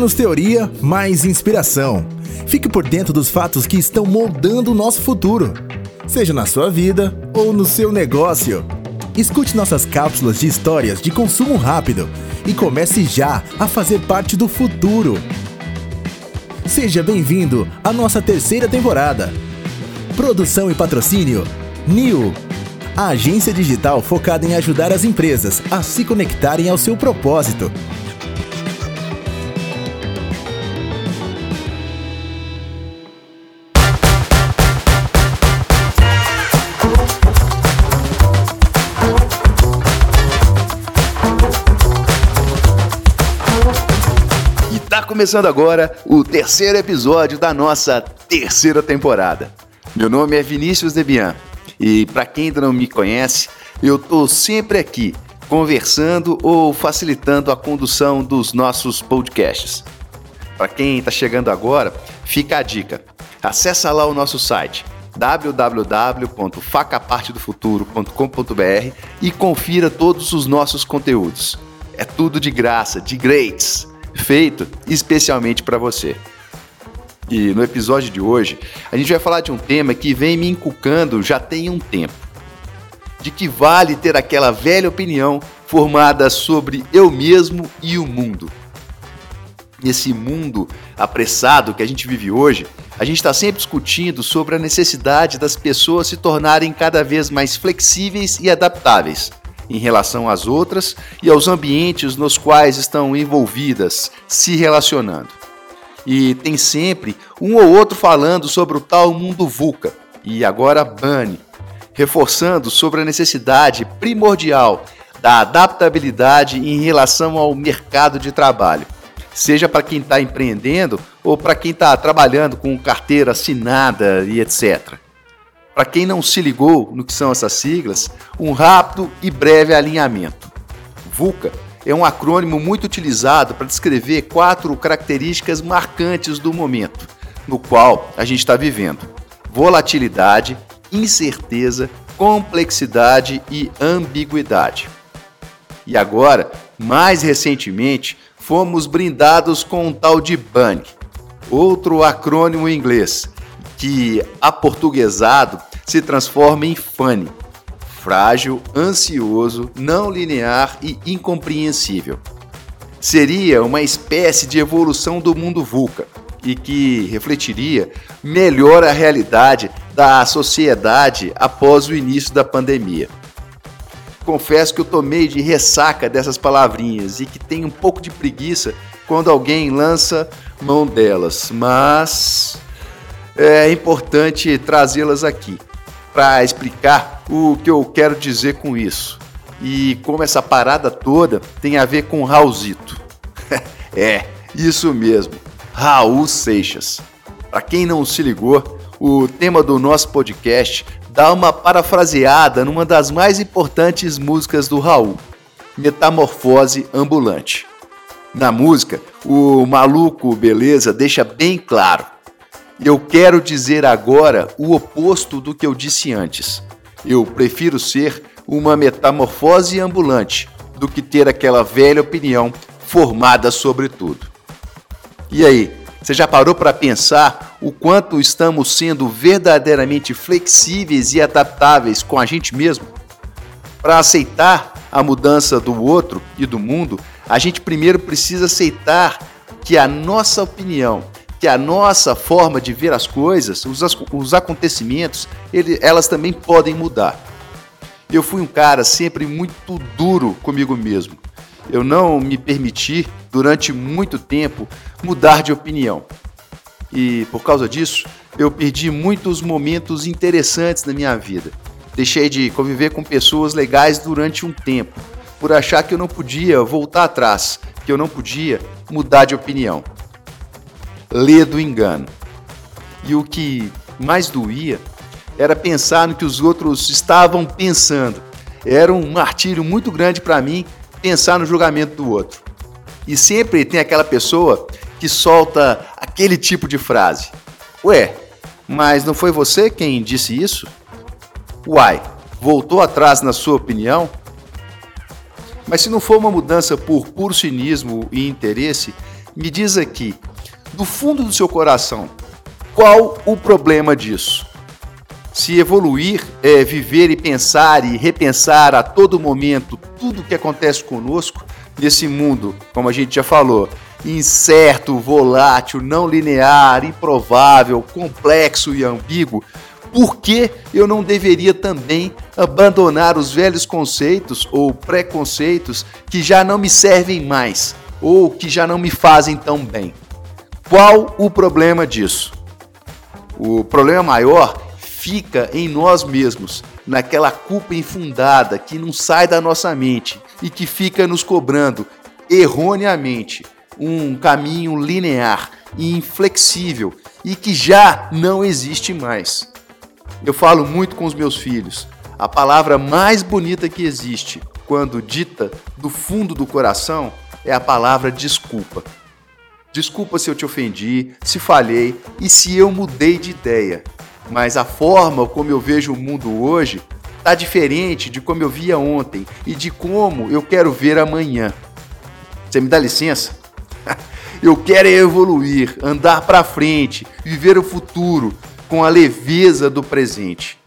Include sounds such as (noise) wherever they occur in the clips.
Menos teoria, mais inspiração. Fique por dentro dos fatos que estão moldando o nosso futuro, seja na sua vida ou no seu negócio. Escute nossas cápsulas de histórias de consumo rápido e comece já a fazer parte do futuro. Seja bem-vindo à nossa terceira temporada. Produção e patrocínio: New, a agência digital focada em ajudar as empresas a se conectarem ao seu propósito. Começando agora o terceiro episódio da nossa terceira temporada. Meu nome é Vinícius Debian e para quem ainda não me conhece, eu tô sempre aqui conversando ou facilitando a condução dos nossos podcasts. Para quem está chegando agora, fica a dica. Acesse lá o nosso site www.facapartedofuturo.com.br e confira todos os nossos conteúdos. É tudo de graça, de grátis feito especialmente para você. E no episódio de hoje, a gente vai falar de um tema que vem me inculcando já tem um tempo. De que vale ter aquela velha opinião formada sobre eu mesmo e o mundo. Nesse mundo apressado que a gente vive hoje, a gente está sempre discutindo sobre a necessidade das pessoas se tornarem cada vez mais flexíveis e adaptáveis em relação às outras e aos ambientes nos quais estão envolvidas, se relacionando. E tem sempre um ou outro falando sobre o tal mundo VUCA e agora BANI, reforçando sobre a necessidade primordial da adaptabilidade em relação ao mercado de trabalho, seja para quem está empreendendo ou para quem está trabalhando com carteira assinada e etc. Para quem não se ligou no que são essas siglas, um rápido e breve alinhamento. VUCA é um acrônimo muito utilizado para descrever quatro características marcantes do momento no qual a gente está vivendo: volatilidade, incerteza, complexidade e ambiguidade. E agora, mais recentemente, fomos brindados com um tal de BANG, outro acrônimo em inglês, que, aportuguesado, se transforma em FUNny, frágil, ansioso, não linear e incompreensível. Seria uma espécie de evolução do mundo VUCA e que refletiria melhor a realidade da sociedade após o início da pandemia. Confesso que eu tomei de ressaca dessas palavrinhas e que tenho um pouco de preguiça quando alguém lança mão delas, mas é importante trazê-las aqui para explicar o que eu quero dizer com isso e como essa parada toda tem a ver com Raulzito. (laughs) é, isso mesmo, Raul Seixas. Para quem não se ligou, o tema do nosso podcast dá uma parafraseada numa das mais importantes músicas do Raul, Metamorfose Ambulante. Na música, o maluco beleza deixa bem claro eu quero dizer agora o oposto do que eu disse antes. Eu prefiro ser uma metamorfose ambulante do que ter aquela velha opinião formada sobre tudo. E aí, você já parou para pensar o quanto estamos sendo verdadeiramente flexíveis e adaptáveis com a gente mesmo? Para aceitar a mudança do outro e do mundo, a gente primeiro precisa aceitar que a nossa opinião que a nossa forma de ver as coisas, os, os acontecimentos, ele, elas também podem mudar. Eu fui um cara sempre muito duro comigo mesmo. Eu não me permiti, durante muito tempo, mudar de opinião. E por causa disso, eu perdi muitos momentos interessantes na minha vida. Deixei de conviver com pessoas legais durante um tempo, por achar que eu não podia voltar atrás, que eu não podia mudar de opinião lê do engano. E o que mais doía era pensar no que os outros estavam pensando. Era um martírio muito grande para mim pensar no julgamento do outro. E sempre tem aquela pessoa que solta aquele tipo de frase: Ué, mas não foi você quem disse isso? Uai, voltou atrás na sua opinião? Mas se não for uma mudança por puro cinismo e interesse, me diz aqui, do fundo do seu coração, qual o problema disso? Se evoluir é viver e pensar e repensar a todo momento tudo o que acontece conosco nesse mundo, como a gente já falou, incerto, volátil, não linear, improvável, complexo e ambíguo, por que eu não deveria também abandonar os velhos conceitos ou preconceitos que já não me servem mais ou que já não me fazem tão bem? Qual o problema disso? O problema maior fica em nós mesmos, naquela culpa infundada que não sai da nossa mente e que fica nos cobrando erroneamente um caminho linear e inflexível e que já não existe mais. Eu falo muito com os meus filhos. A palavra mais bonita que existe, quando dita do fundo do coração, é a palavra desculpa. Desculpa se eu te ofendi, se falhei e se eu mudei de ideia. Mas a forma como eu vejo o mundo hoje está diferente de como eu via ontem e de como eu quero ver amanhã. Você me dá licença? (laughs) Eu quero evoluir, andar para frente, viver o futuro, com a leveza do presente.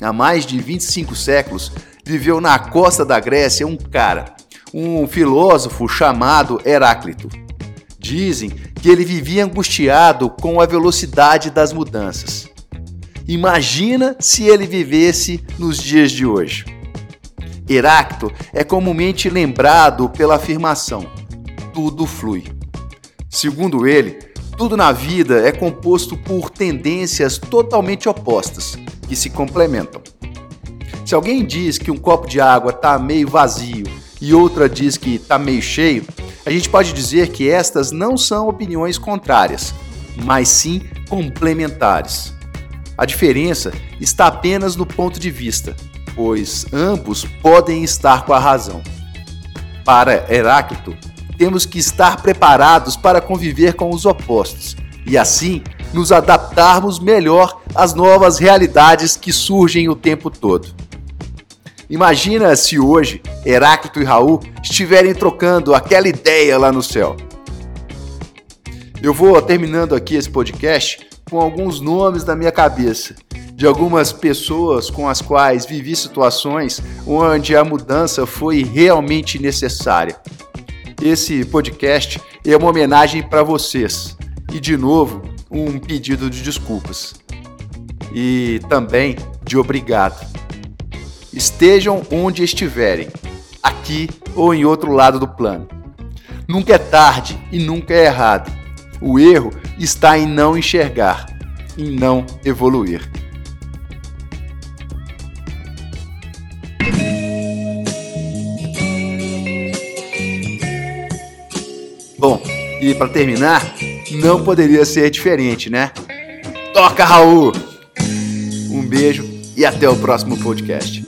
Há mais de 25 séculos, viveu na costa da Grécia um cara, um filósofo chamado Heráclito. Dizem que ele vivia angustiado com a velocidade das mudanças. Imagina se ele vivesse nos dias de hoje. Heráclito é comumente lembrado pela afirmação: tudo flui. Segundo ele, tudo na vida é composto por tendências totalmente opostas, que se complementam. Se alguém diz que um copo de água está meio vazio e outra diz que está meio cheio, a gente pode dizer que estas não são opiniões contrárias, mas sim complementares. A diferença está apenas no ponto de vista, pois ambos podem estar com a razão. Para Heráclito, temos que estar preparados para conviver com os opostos e assim nos adaptarmos melhor às novas realidades que surgem o tempo todo. Imagina se hoje Heráclito e Raul estiverem trocando aquela ideia lá no céu. Eu vou terminando aqui esse podcast com alguns nomes na minha cabeça de algumas pessoas com as quais vivi situações onde a mudança foi realmente necessária. Esse podcast é uma homenagem para vocês e, de novo, um pedido de desculpas e também de obrigado. Estejam onde estiverem, aqui ou em outro lado do plano. Nunca é tarde e nunca é errado. O erro está em não enxergar, em não evoluir. Bom, e para terminar, não poderia ser diferente, né? Toca, Raul! Um beijo e até o próximo podcast.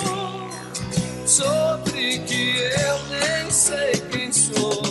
sobre que eu nem sei quem sou.